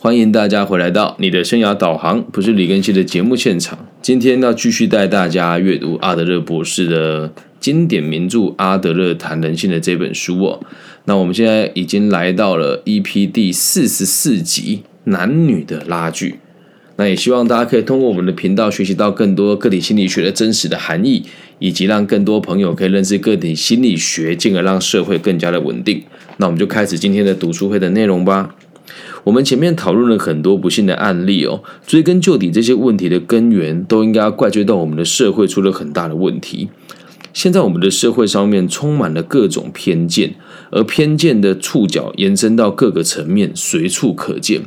欢迎大家回来到你的生涯导航，不是李根熙的节目现场。今天要继续带大家阅读阿德勒博士的经典名著《阿德勒谈人性》的这本书哦。那我们现在已经来到了 EP 第四十四集《男女的拉锯》。那也希望大家可以通过我们的频道学习到更多个体心理学的真实的含义，以及让更多朋友可以认识个体心理学，进而让社会更加的稳定。那我们就开始今天的读书会的内容吧。我们前面讨论了很多不幸的案例哦，追根究底，这些问题的根源都应该要怪罪到我们的社会出了很大的问题。现在我们的社会上面充满了各种偏见，而偏见的触角延伸到各个层面，随处可见。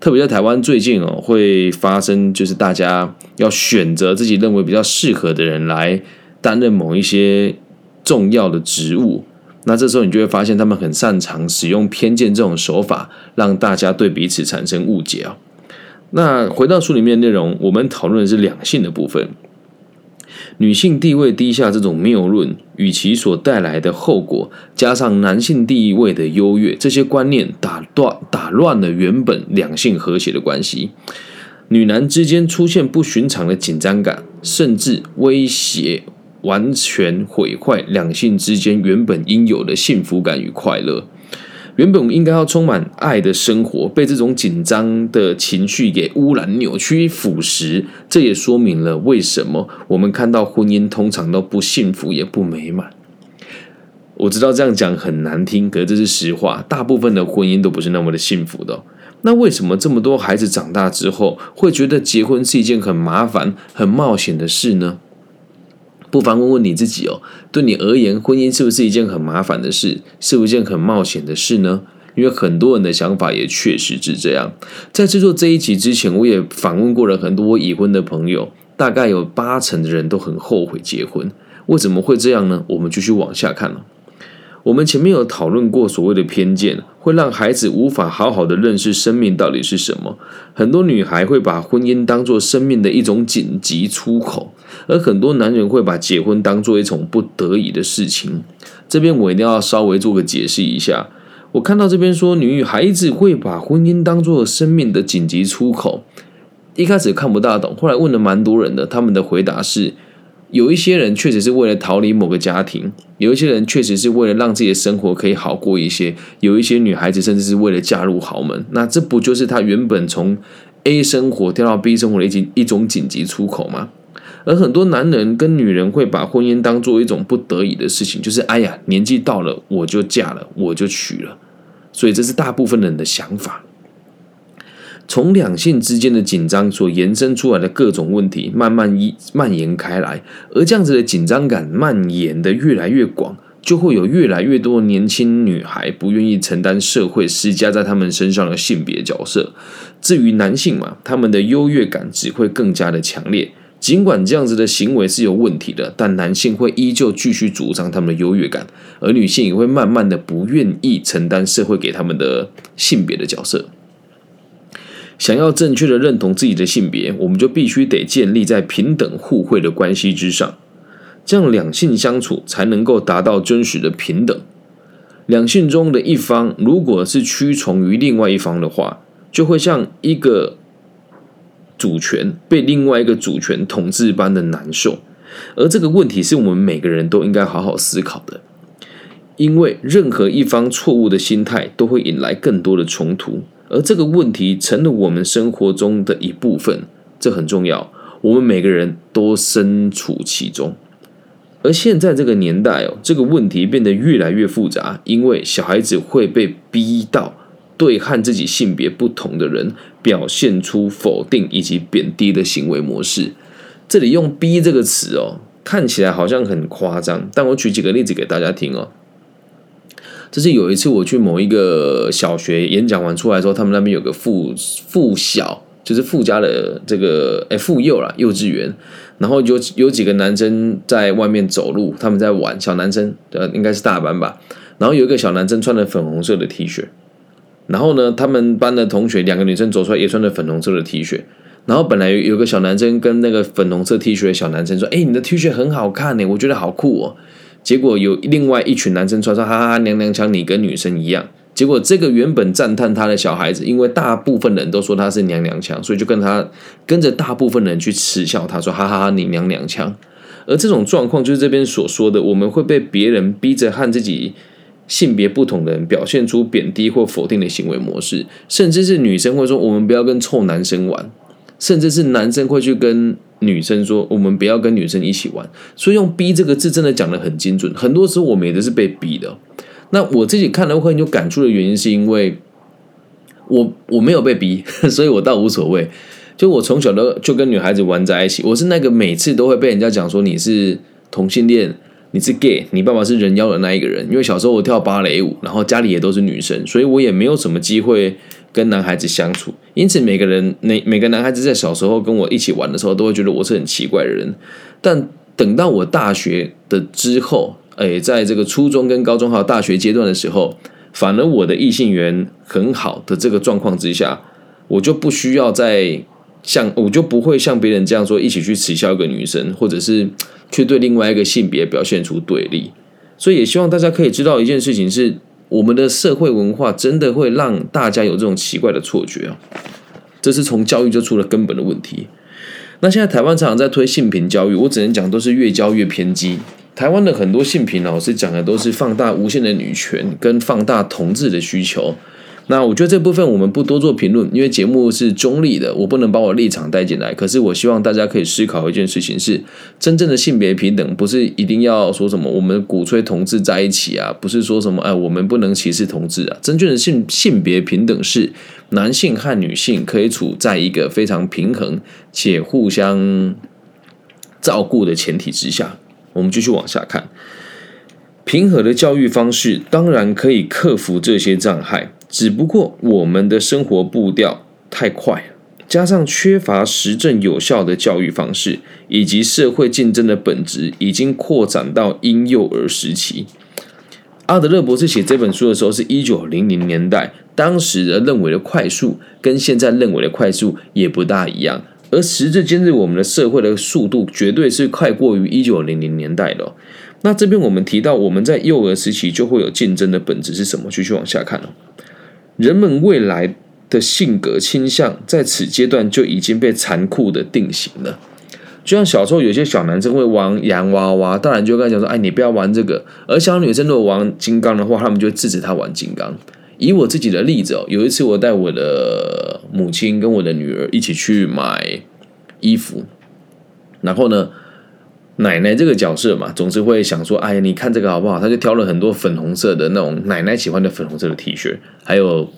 特别在台湾最近哦，会发生就是大家要选择自己认为比较适合的人来担任某一些重要的职务。那这时候你就会发现，他们很擅长使用偏见这种手法，让大家对彼此产生误解啊。那回到书里面内容，我们讨论的是两性的部分。女性地位低下这种谬论与其所带来的后果，加上男性地位的优越，这些观念打断打乱了原本两性和谐的关系，女男之间出现不寻常的紧张感，甚至威胁完全毁坏两性之间原本应有的幸福感与快乐。原本应该要充满爱的生活，被这种紧张的情绪给污染、扭曲、腐蚀。这也说明了为什么我们看到婚姻通常都不幸福也不美满。我知道这样讲很难听，可是这是实话。大部分的婚姻都不是那么的幸福的。那为什么这么多孩子长大之后会觉得结婚是一件很麻烦、很冒险的事呢？不妨问问你自己哦，对你而言，婚姻是不是一件很麻烦的事，是不是一件很冒险的事呢？因为很多人的想法也确实是这样。在制作这一集之前，我也访问过了很多已婚的朋友，大概有八成的人都很后悔结婚。为什么会这样呢？我们继续往下看了。我们前面有讨论过，所谓的偏见会让孩子无法好好的认识生命到底是什么。很多女孩会把婚姻当做生命的一种紧急出口，而很多男人会把结婚当做一种不得已的事情。这边我一定要稍微做个解释一下。我看到这边说女孩子会把婚姻当做生命的紧急出口，一开始看不大懂，后来问了蛮多人的，他们的回答是。有一些人确实是为了逃离某个家庭，有一些人确实是为了让自己的生活可以好过一些，有一些女孩子甚至是为了嫁入豪门。那这不就是她原本从 A 生活跳到 B 生活的一一种紧急出口吗？而很多男人跟女人会把婚姻当做一种不得已的事情，就是哎呀，年纪到了我就嫁了，我就娶了。所以这是大部分人的想法。从两性之间的紧张所延伸出来的各种问题，慢慢一蔓延开来，而这样子的紧张感蔓延的越来越广，就会有越来越多年轻女孩不愿意承担社会施加在他们身上的性别角色。至于男性嘛，他们的优越感只会更加的强烈。尽管这样子的行为是有问题的，但男性会依旧继续主张他们的优越感，而女性也会慢慢的不愿意承担社会给他们的性别的角色。想要正确的认同自己的性别，我们就必须得建立在平等互惠的关系之上，这样两性相处才能够达到真实的平等。两性中的一方如果是屈从于另外一方的话，就会像一个主权被另外一个主权统治般的难受。而这个问题是我们每个人都应该好好思考的，因为任何一方错误的心态都会引来更多的冲突。而这个问题成了我们生活中的一部分，这很重要。我们每个人都身处其中。而现在这个年代哦，这个问题变得越来越复杂，因为小孩子会被逼到对和自己性别不同的人表现出否定以及贬低的行为模式。这里用“逼”这个词哦，看起来好像很夸张，但我举几个例子给大家听哦。这是有一次我去某一个小学演讲完出来之后，他们那边有个附附小，就是附加的这个哎附幼啦幼稚园，然后有有几个男生在外面走路，他们在玩，小男生呃应该是大班吧，然后有一个小男生穿了粉红色的 T 恤，然后呢，他们班的同学两个女生走出来也穿着粉红色的 T 恤，然后本来有个小男生跟那个粉红色 T 恤的小男生说：“哎，你的 T 恤很好看呢，我觉得好酷哦。”结果有另外一群男生穿上：“哈哈哈，娘娘腔，你跟女生一样。”结果这个原本赞叹他的小孩子，因为大部分人都说他是娘娘腔，所以就跟他跟着大部分人去耻笑他，说哈哈哈，你娘娘腔。而这种状况就是这边所说的，我们会被别人逼着和自己性别不同的人表现出贬低或否定的行为模式，甚至是女生会说我们不要跟臭男生玩，甚至是男生会去跟女生说我们不要跟女生一起玩。所以用“逼”这个字真的讲的很精准，很多时候我们也都是被逼的。那我自己看了会很有感触的原因，是因为我我没有被逼，所以我倒无所谓。就我从小都就跟女孩子玩在一起，我是那个每次都会被人家讲说你是同性恋，你是 gay，你爸爸是人妖的那一个人。因为小时候我跳芭蕾舞，然后家里也都是女生，所以我也没有什么机会跟男孩子相处。因此，每个人每每个男孩子在小时候跟我一起玩的时候，都会觉得我是很奇怪的人。但等到我大学的之后，哎，在这个初中跟高中还有大学阶段的时候，反而我的异性缘很好的这个状况之下，我就不需要再。像我就不会像别人这样说，一起去耻笑一个女生，或者是去对另外一个性别表现出对立。所以也希望大家可以知道一件事情：是我们的社会文化真的会让大家有这种奇怪的错觉啊！这是从教育就出了根本的问题。那现在台湾常常在推性平教育，我只能讲都是越教越偏激。台湾的很多性平老师讲的都是放大无限的女权，跟放大同志的需求。那我觉得这部分我们不多做评论，因为节目是中立的，我不能把我立场带进来。可是我希望大家可以思考一件事情：是真正的性别平等，不是一定要说什么我们鼓吹同志在一起啊，不是说什么哎我们不能歧视同志啊。真正的性性别平等是男性和女性可以处在一个非常平衡且互相照顾的前提之下。我们继续往下看，平和的教育方式当然可以克服这些障碍。只不过我们的生活步调太快，加上缺乏实证有效的教育方式，以及社会竞争的本质已经扩展到婴幼儿时期。阿德勒博士写这本书的时候是一九零零年代，当时的认为的快速跟现在认为的快速也不大一样。而时至今日，我们的社会的速度绝对是快过于一九零零年代的。那这边我们提到，我们在幼儿时期就会有竞争的本质是什么？继续往下看了。人们未来的性格倾向在此阶段就已经被残酷的定型了。就像小时候有些小男生会玩洋娃娃，大人就跟他讲说：“哎，你不要玩这个。”而小女生如果玩金刚的话，他们就会制止他玩金刚。以我自己的例子哦，有一次我带我的母亲跟我的女儿一起去买衣服，然后呢，奶奶这个角色嘛，总是会想说：“哎呀，你看这个好不好？”他就挑了很多粉红色的那种奶奶喜欢的粉红色的 T 恤，还有。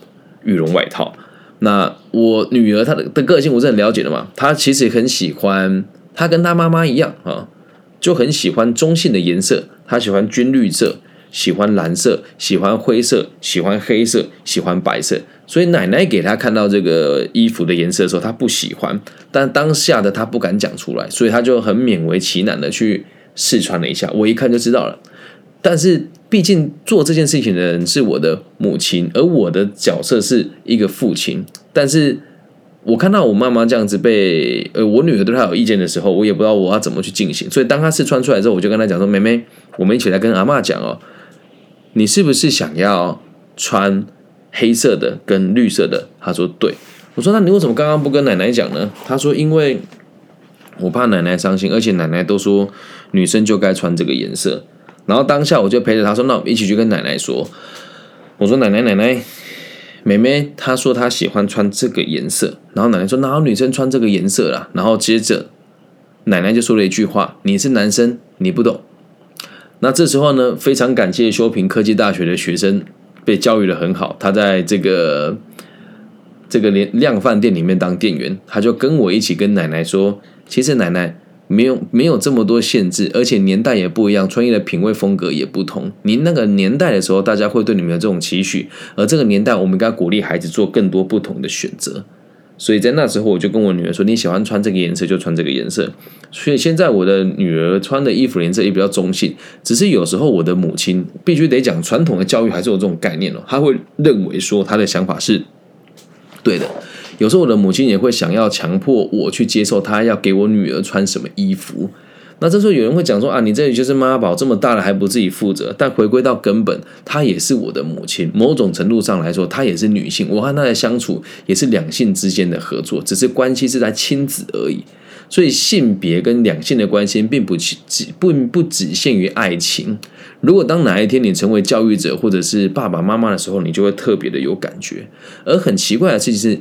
羽绒外套，那我女儿她的的个性我是很了解的嘛，她其实很喜欢，她跟她妈妈一样啊，就很喜欢中性的颜色，她喜欢军绿色，喜欢蓝色，喜欢灰色，喜欢黑色，喜欢白色。所以奶奶给她看到这个衣服的颜色的时候，她不喜欢，但当下的她不敢讲出来，所以她就很勉为其难的去试穿了一下，我一看就知道了。但是，毕竟做这件事情的人是我的母亲，而我的角色是一个父亲。但是我看到我妈妈这样子被呃我女儿对她有意见的时候，我也不知道我要怎么去进行。所以当她试穿出来之后，我就跟她讲说：“妹妹，我们一起来跟阿妈讲哦，你是不是想要穿黑色的跟绿色的？”他说：“对。”我说：“那你为什么刚刚不跟奶奶讲呢？”他说：“因为我怕奶奶伤心，而且奶奶都说女生就该穿这个颜色。”然后当下我就陪着他说：“那我们一起去跟奶奶说。”我说：“奶奶，奶奶，妹妹她说她喜欢穿这个颜色。”然后奶奶说：“哪有女生穿这个颜色啦？”然后接着奶奶就说了一句话：“你是男生，你不懂。”那这时候呢，非常感谢修平科技大学的学生被教育的很好，他在这个这个连量饭店里面当店员，他就跟我一起跟奶奶说：“其实奶奶。”没有没有这么多限制，而且年代也不一样，穿衣的品味风格也不同。您那个年代的时候，大家会对你们有这种期许，而这个年代，我们应该鼓励孩子做更多不同的选择。所以在那时候，我就跟我女儿说：“你喜欢穿这个颜色，就穿这个颜色。”所以现在我的女儿穿的衣服颜色也比较中性，只是有时候我的母亲必须得讲传统的教育，还是有这种概念哦，她会认为说她的想法是对的。有时候我的母亲也会想要强迫我去接受她要给我女儿穿什么衣服，那这时候有人会讲说啊，你这里就是妈宝，这么大了还不自己负责？但回归到根本，她也是我的母亲，某种程度上来说，她也是女性。我和她的相处也是两性之间的合作，只是关系是在亲子而已。所以性别跟两性的关系，并不只并不只限于爱情。如果当哪一天你成为教育者或者是爸爸妈妈的时候，你就会特别的有感觉。而很奇怪的事情是。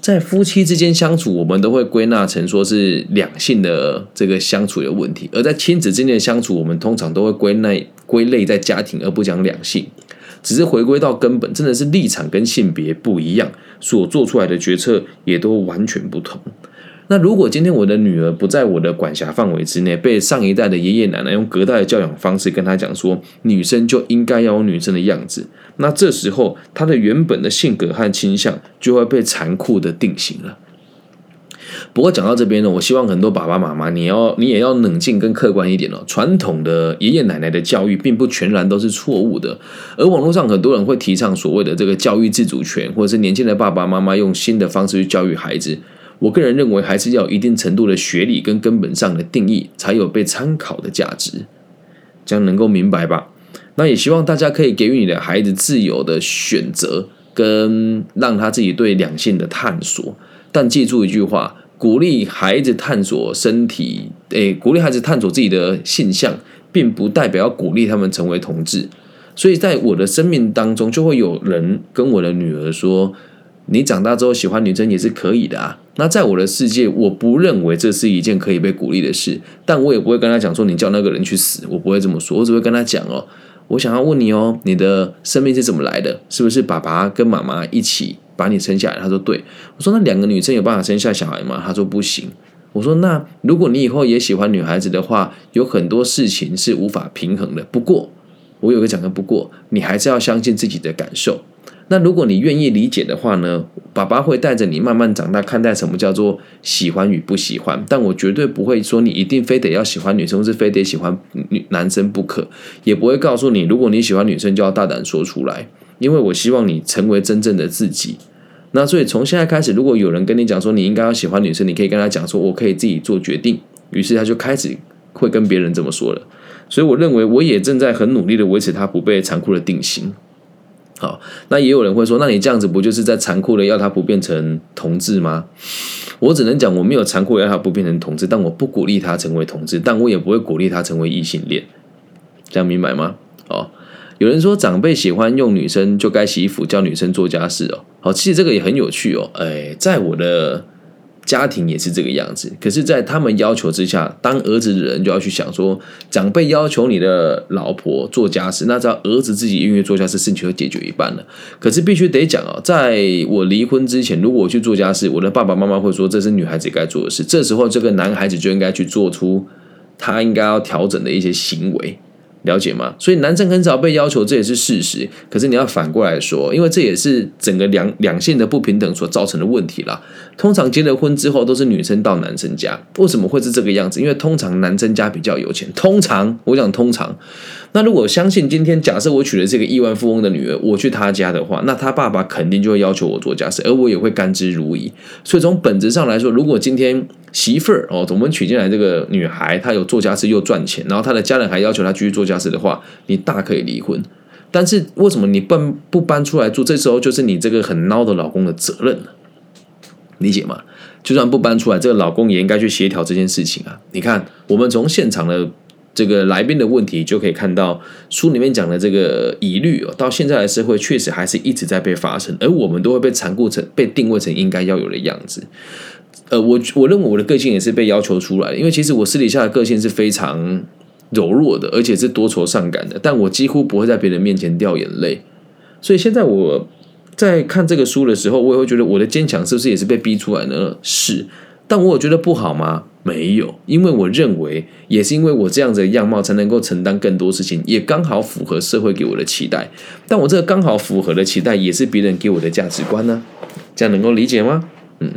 在夫妻之间相处，我们都会归纳成说是两性的这个相处的问题；而在亲子之间的相处，我们通常都会归纳归类在家庭，而不讲两性。只是回归到根本，真的是立场跟性别不一样，所做出来的决策也都完全不同。那如果今天我的女儿不在我的管辖范围之内，被上一代的爷爷奶奶用隔代的教养方式跟她讲说，女生就应该要有女生的样子，那这时候她的原本的性格和倾向就会被残酷的定型了。不过讲到这边呢，我希望很多爸爸妈妈，你要你也要冷静跟客观一点哦。传统的爷爷奶奶的教育并不全然都是错误的，而网络上很多人会提倡所谓的这个教育自主权，或者是年轻的爸爸妈妈用新的方式去教育孩子。我个人认为，还是要有一定程度的学历跟根本上的定义，才有被参考的价值。这样能够明白吧？那也希望大家可以给予你的孩子自由的选择，跟让他自己对两性的探索。但记住一句话：鼓励孩子探索身体，诶，鼓励孩子探索自己的性向，并不代表要鼓励他们成为同志。所以在我的生命当中，就会有人跟我的女儿说。你长大之后喜欢女生也是可以的啊。那在我的世界，我不认为这是一件可以被鼓励的事，但我也不会跟他讲说你叫那个人去死，我不会这么说，我只会跟他讲哦，我想要问你哦，你的生命是怎么来的？是不是爸爸跟妈妈一起把你生下来？他说对。我说那两个女生有办法生下小孩吗？他说不行。我说那如果你以后也喜欢女孩子的话，有很多事情是无法平衡的。不过我有个讲的，不过你还是要相信自己的感受。那如果你愿意理解的话呢，爸爸会带着你慢慢长大，看待什么叫做喜欢与不喜欢。但我绝对不会说你一定非得要喜欢女生，是非得喜欢女男生不可，也不会告诉你，如果你喜欢女生，就要大胆说出来。因为我希望你成为真正的自己。那所以从现在开始，如果有人跟你讲说你应该要喜欢女生，你可以跟他讲说，我可以自己做决定。于是他就开始会跟别人这么说了。所以我认为，我也正在很努力的维持他不被残酷的定型。好，那也有人会说，那你这样子不就是在残酷的要他不变成同志吗？我只能讲，我没有残酷要他不变成同志，但我不鼓励他成为同志，但我也不会鼓励他成为异性恋，这样明白吗？哦，有人说长辈喜欢用女生就该洗衣服，叫女生做家事哦。好，其实这个也很有趣哦。哎，在我的。家庭也是这个样子，可是，在他们要求之下，当儿子的人就要去想说，长辈要求你的老婆做家事，那只要儿子自己愿意做家事，事情就解决一半了。可是必须得讲哦，在我离婚之前，如果我去做家事，我的爸爸妈妈会说这是女孩子该做的事，这时候这个男孩子就应该去做出他应该要调整的一些行为。了解吗？所以男生很少被要求，这也是事实。可是你要反过来说，因为这也是整个两两性的不平等所造成的问题啦。通常结了婚之后，都是女生到男生家，为什么会是这个样子？因为通常男生家比较有钱。通常我讲通常，那如果相信今天假设我娶了这个亿万富翁的女儿，我去他家的话，那他爸爸肯定就会要求我做家事，而我也会甘之如饴。所以从本质上来说，如果今天媳妇儿哦，我们娶进来这个女孩，她有做家事又赚钱，然后她的家人还要求她继续做家事的话，你大可以离婚。但是为什么你搬不搬出来住？这时候就是你这个很孬的老公的责任了，理解吗？就算不搬出来，这个老公也应该去协调这件事情啊。你看，我们从现场的这个来宾的问题就可以看到，书里面讲的这个疑虑哦，到现在的社会确实还是一直在被发生，而我们都会被残酷成被定位成应该要有的样子。呃，我我认为我的个性也是被要求出来的，因为其实我私底下的个性是非常柔弱的，而且是多愁善感的，但我几乎不会在别人面前掉眼泪。所以现在我在看这个书的时候，我也会觉得我的坚强是不是也是被逼出来呢？是，但我有觉得不好吗？没有，因为我认为也是因为我这样子的样貌才能够承担更多事情，也刚好符合社会给我的期待。但我这个刚好符合的期待，也是别人给我的价值观呢？这样能够理解吗？嗯。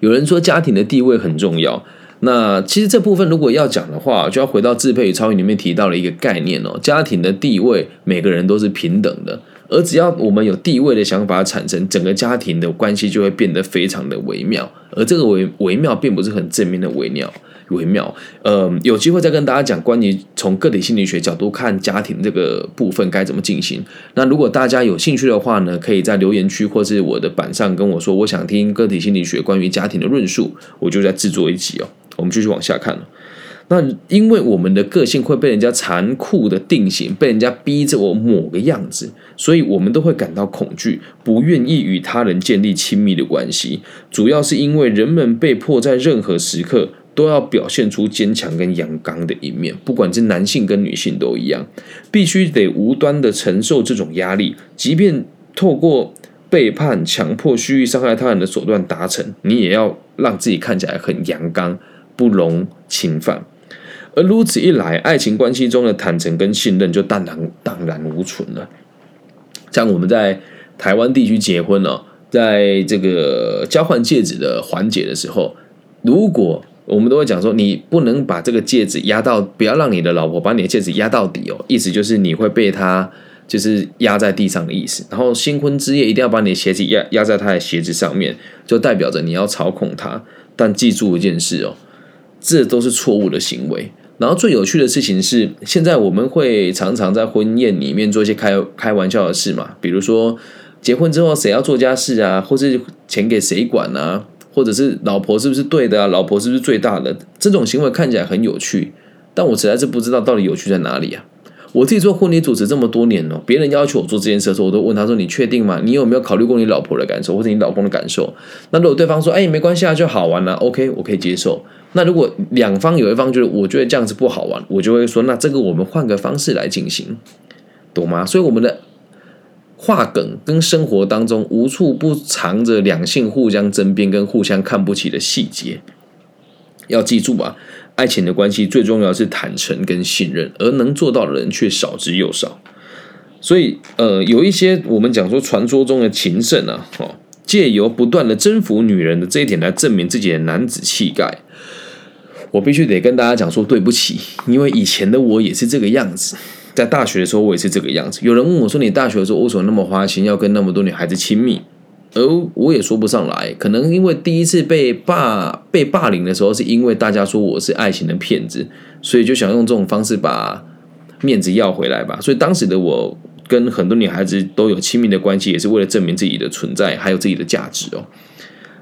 有人说家庭的地位很重要，那其实这部分如果要讲的话，就要回到《自配与超越》里面提到了一个概念哦，家庭的地位每个人都是平等的，而只要我们有地位的想法产生，整个家庭的关系就会变得非常的微妙。而这个微微妙，并不是很正面的微妙。微妙，呃，有机会再跟大家讲关于从个体心理学角度看家庭这个部分该怎么进行。那如果大家有兴趣的话呢，可以在留言区或是我的板上跟我说，我想听个体心理学关于家庭的论述，我就在制作一集哦。我们继续往下看那因为我们的个性会被人家残酷的定型，被人家逼着我某个样子，所以我们都会感到恐惧，不愿意与他人建立亲密的关系。主要是因为人们被迫在任何时刻。都要表现出坚强跟阳刚的一面，不管是男性跟女性都一样，必须得无端的承受这种压力，即便透过背叛、强迫、蓄意伤害他人的手段达成，你也要让自己看起来很阳刚，不容侵犯。而如此一来，爱情关系中的坦诚跟信任就荡然荡然无存了。像我们在台湾地区结婚哦，在这个交换戒指的环节的时候，如果我们都会讲说，你不能把这个戒指压到，不要让你的老婆把你的戒指压到底哦。意思就是你会被她就是压在地上的意思。然后新婚之夜一定要把你的鞋子压压在她的鞋子上面，就代表着你要操控她。但记住一件事哦，这都是错误的行为。然后最有趣的事情是，现在我们会常常在婚宴里面做一些开开玩笑的事嘛，比如说结婚之后谁要做家事啊，或是钱给谁管啊。或者是老婆是不是对的啊？老婆是不是最大的？这种行为看起来很有趣，但我实在是不知道到底有趣在哪里啊！我自己做婚礼主持这么多年了，别人要求我做这件事的时候，我都问他说：“你确定吗？你有没有考虑过你老婆的感受，或者你老公的感受？”那如果对方说：“哎，没关系啊，就好玩了。”OK，我可以接受。那如果两方有一方觉得我觉得这样子不好玩，我就会说：“那这个我们换个方式来进行，懂吗？”所以我们的。话梗跟生活当中无处不藏着两性互相争辩跟互相看不起的细节，要记住啊，爱情的关系最重要是坦诚跟信任，而能做到的人却少之又少。所以，呃，有一些我们讲说传说中的情圣啊，哦，借由不断的征服女人的这一点来证明自己的男子气概。我必须得跟大家讲说对不起，因为以前的我也是这个样子。在大学的时候，我也是这个样子。有人问我说：“你大学的时候为什么那么花心，要跟那么多女孩子亲密？”而我也说不上来。可能因为第一次被霸被霸凌的时候，是因为大家说我是爱情的骗子，所以就想用这种方式把面子要回来吧。所以当时的我跟很多女孩子都有亲密的关系，也是为了证明自己的存在，还有自己的价值哦。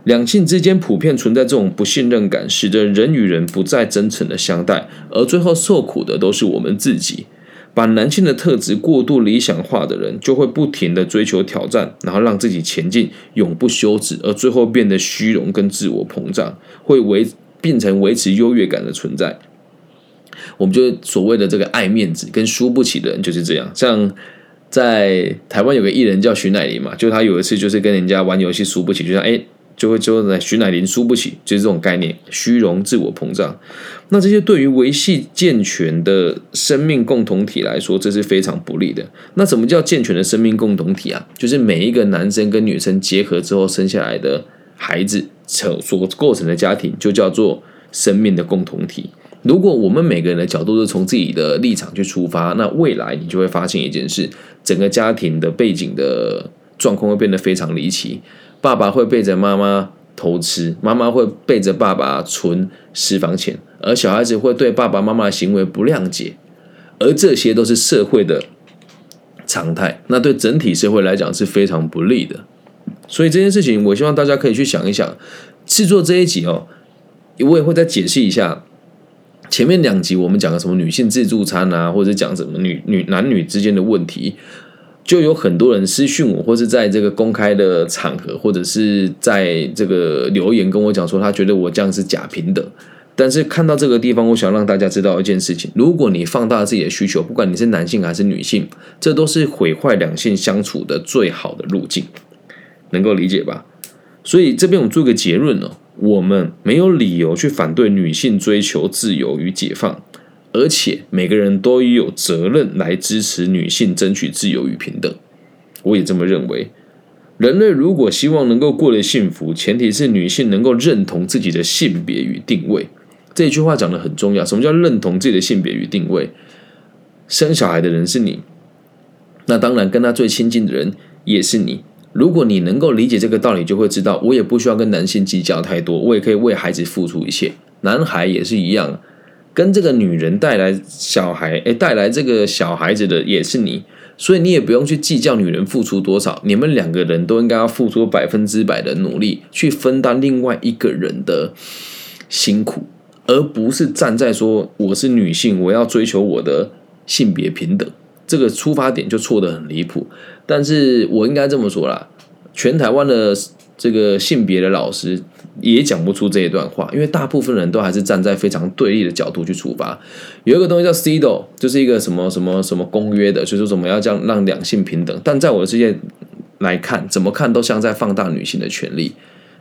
两性之间普遍存在这种不信任感，使得人与人不再真诚的相待，而最后受苦的都是我们自己。把男性的特质过度理想化的人，就会不停的追求挑战，然后让自己前进，永不休止，而最后变得虚荣跟自我膨胀，会维变成维持优越感的存在。我们就所谓的这个爱面子跟输不起的人就是这样。像在台湾有个艺人叫徐乃麟嘛，就他有一次就是跟人家玩游戏输不起，就像哎。就会就在徐乃麟输不起，就是这种概念，虚荣、自我膨胀。那这些对于维系健全的生命共同体来说，这是非常不利的。那什么叫健全的生命共同体啊？就是每一个男生跟女生结合之后生下来的孩子成所构成的家庭，就叫做生命的共同体。如果我们每个人的角度都从自己的立场去出发，那未来你就会发现一件事：整个家庭的背景的状况会变得非常离奇。爸爸会背着妈妈偷吃，妈妈会背着爸爸存私房钱，而小孩子会对爸爸妈妈的行为不谅解，而这些都是社会的常态。那对整体社会来讲是非常不利的。所以这件事情，我希望大家可以去想一想。制作这一集哦，我也会再解释一下前面两集我们讲的什么女性自助餐啊，或者讲什么女女男女之间的问题。就有很多人私讯我，或是在这个公开的场合，或者是在这个留言跟我讲说，他觉得我这样是假平等。但是看到这个地方，我想让大家知道一件事情：如果你放大自己的需求，不管你是男性还是女性，这都是毁坏两性相处的最好的路径，能够理解吧？所以这边我做个结论哦，我们没有理由去反对女性追求自由与解放。而且每个人都有责任来支持女性争取自由与平等，我也这么认为。人类如果希望能够过得幸福，前提是女性能够认同自己的性别与定位。这句话讲的很重要。什么叫认同自己的性别与定位？生小孩的人是你，那当然，跟他最亲近的人也是你。如果你能够理解这个道理，就会知道，我也不需要跟男性计较太多，我也可以为孩子付出一切。男孩也是一样，跟这个女人带来小孩，哎，带来这个小孩子的也是你，所以你也不用去计较女人付出多少，你们两个人都应该要付出百分之百的努力，去分担另外一个人的辛苦，而不是站在说我是女性，我要追求我的性别平等。这个出发点就错得很离谱，但是我应该这么说啦，全台湾的这个性别的老师也讲不出这一段话，因为大部分人都还是站在非常对立的角度去出发。有一个东西叫 CEDO，就是一个什么什么什么公约的，就是说怎么要这样让两性平等。但在我的世界来看，怎么看都像在放大女性的权利。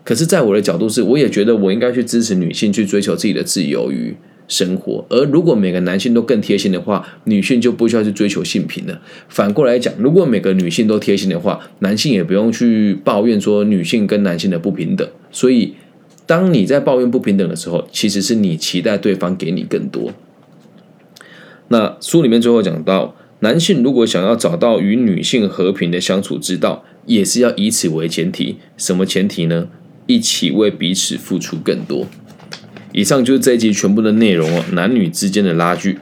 可是，在我的角度是，我也觉得我应该去支持女性去追求自己的自由与。生活，而如果每个男性都更贴心的话，女性就不需要去追求性平了。反过来讲，如果每个女性都贴心的话，男性也不用去抱怨说女性跟男性的不平等。所以，当你在抱怨不平等的时候，其实是你期待对方给你更多。那书里面最后讲到，男性如果想要找到与女性和平的相处之道，也是要以此为前提。什么前提呢？一起为彼此付出更多。以上就是这一集全部的内容哦，男女之间的拉锯，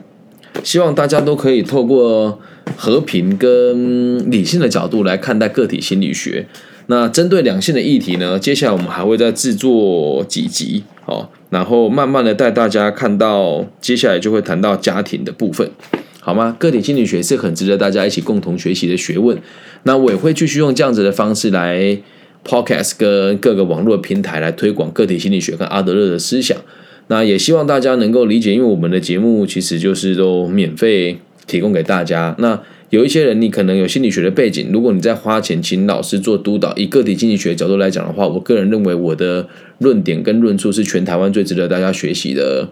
希望大家都可以透过和平跟理性的角度来看待个体心理学。那针对两性的议题呢，接下来我们还会再制作几集哦，然后慢慢的带大家看到，接下来就会谈到家庭的部分，好吗？个体心理学是很值得大家一起共同学习的学问。那我也会继续用这样子的方式来 podcast 跟各个网络平台来推广个体心理学跟阿德勒的思想。那也希望大家能够理解，因为我们的节目其实就是都免费提供给大家。那有一些人，你可能有心理学的背景，如果你在花钱请老师做督导，以个体经济学角度来讲的话，我个人认为我的论点跟论述是全台湾最值得大家学习的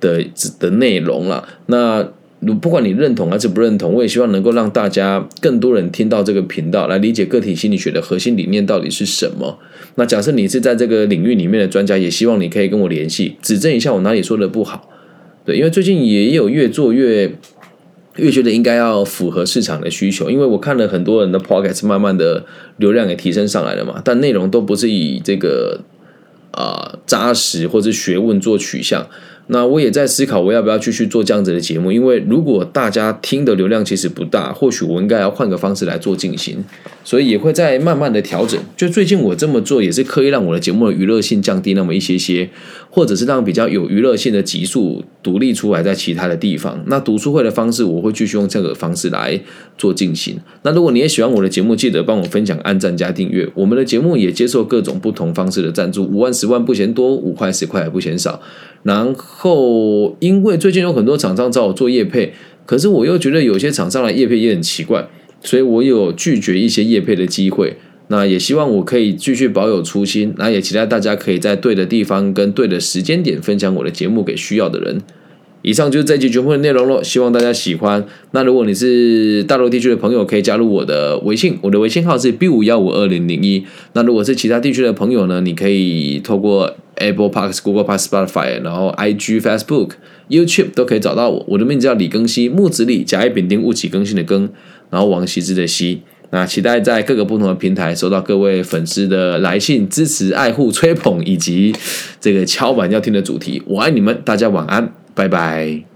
的的内容了。那。如不管你认同还是不认同，我也希望能够让大家更多人听到这个频道，来理解个体心理学的核心理念到底是什么。那假设你是在这个领域里面的专家，也希望你可以跟我联系，指正一下我哪里说的不好。对，因为最近也有越做越越觉得应该要符合市场的需求，因为我看了很多人的 podcast，慢慢的流量也提升上来了嘛，但内容都不是以这个啊扎实或者学问做取向。那我也在思考，我要不要继续做这样子的节目？因为如果大家听的流量其实不大，或许我应该要换个方式来做进行，所以也会在慢慢的调整。就最近我这么做，也是刻意让我的节目的娱乐性降低那么一些些，或者是让比较有娱乐性的集数独立出来在其他的地方。那读书会的方式，我会继续用这个方式来做进行。那如果你也喜欢我的节目，记得帮我分享、按赞加订阅。我们的节目也接受各种不同方式的赞助，五万、十万不嫌多，五块、十块也不嫌少。然后，因为最近有很多厂商找我做业配，可是我又觉得有些厂商的业配也很奇怪，所以我有拒绝一些业配的机会。那也希望我可以继续保有初心，那也期待大家可以在对的地方跟对的时间点分享我的节目给需要的人。以上就是这期全部的内容了，希望大家喜欢。那如果你是大陆地区的朋友，可以加入我的微信，我的微信号是 B 五幺五二零零一。那如果是其他地区的朋友呢，你可以透过 Apple Park、Google Park、Spotify，然后 IG、Facebook、YouTube 都可以找到我。我的名字叫李更新，木子李，甲乙丙丁戊己更新的更，然后王羲之的羲。那期待在各个不同的平台收到各位粉丝的来信，支持、爱护、吹捧以及这个敲板要听的主题。我爱你们，大家晚安。拜拜。